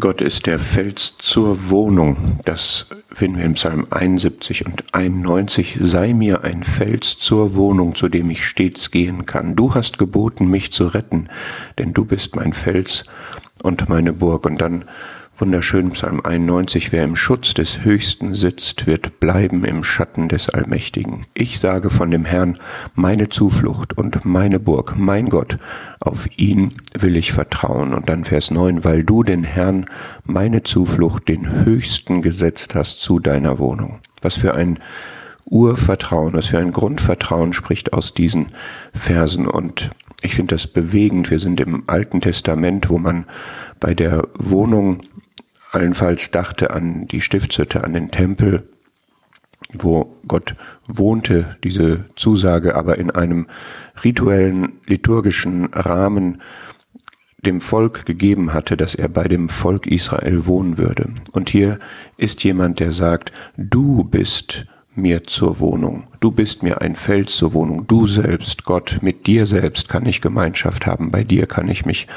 Gott ist der Fels zur Wohnung. Das finden wir im Psalm 71 und 91. Sei mir ein Fels zur Wohnung, zu dem ich stets gehen kann. Du hast geboten, mich zu retten, denn du bist mein Fels und meine Burg. Und dann Wunderschön Psalm 91, wer im Schutz des Höchsten sitzt, wird bleiben im Schatten des Allmächtigen. Ich sage von dem Herrn, meine Zuflucht und meine Burg, mein Gott, auf ihn will ich vertrauen. Und dann Vers 9, weil du den Herrn, meine Zuflucht, den Höchsten gesetzt hast zu deiner Wohnung. Was für ein Urvertrauen, was für ein Grundvertrauen spricht aus diesen Versen. Und ich finde das bewegend. Wir sind im Alten Testament, wo man bei der Wohnung allenfalls dachte an die Stiftshütte, an den Tempel, wo Gott wohnte, diese Zusage aber in einem rituellen, liturgischen Rahmen dem Volk gegeben hatte, dass er bei dem Volk Israel wohnen würde. Und hier ist jemand, der sagt, du bist mir zur Wohnung. Du bist mir ein Feld zur Wohnung. Du selbst, Gott, mit dir selbst kann ich Gemeinschaft haben. Bei dir kann ich mich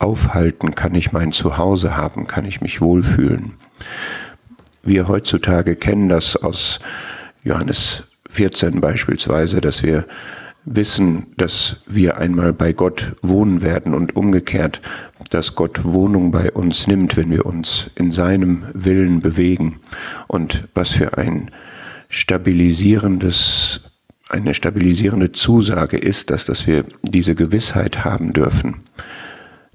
aufhalten, kann ich mein Zuhause haben, kann ich mich wohlfühlen. Wir heutzutage kennen das aus Johannes 14 beispielsweise, dass wir wissen, dass wir einmal bei Gott wohnen werden und umgekehrt, dass Gott Wohnung bei uns nimmt, wenn wir uns in seinem Willen bewegen. Und was für ein stabilisierendes, eine stabilisierende Zusage ist, dass, dass wir diese Gewissheit haben dürfen,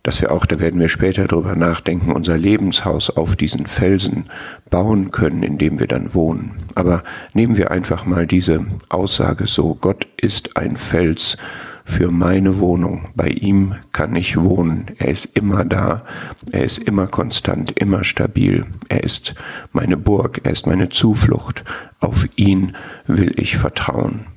dass wir auch, da werden wir später drüber nachdenken, unser Lebenshaus auf diesen Felsen bauen können, in dem wir dann wohnen. Aber nehmen wir einfach mal diese Aussage so, Gott ist ein Fels für meine Wohnung. Bei ihm kann ich wohnen. Er ist immer da. Er ist immer konstant, immer stabil. Er ist meine Burg. Er ist meine Zuflucht. Auf ihn will ich vertrauen.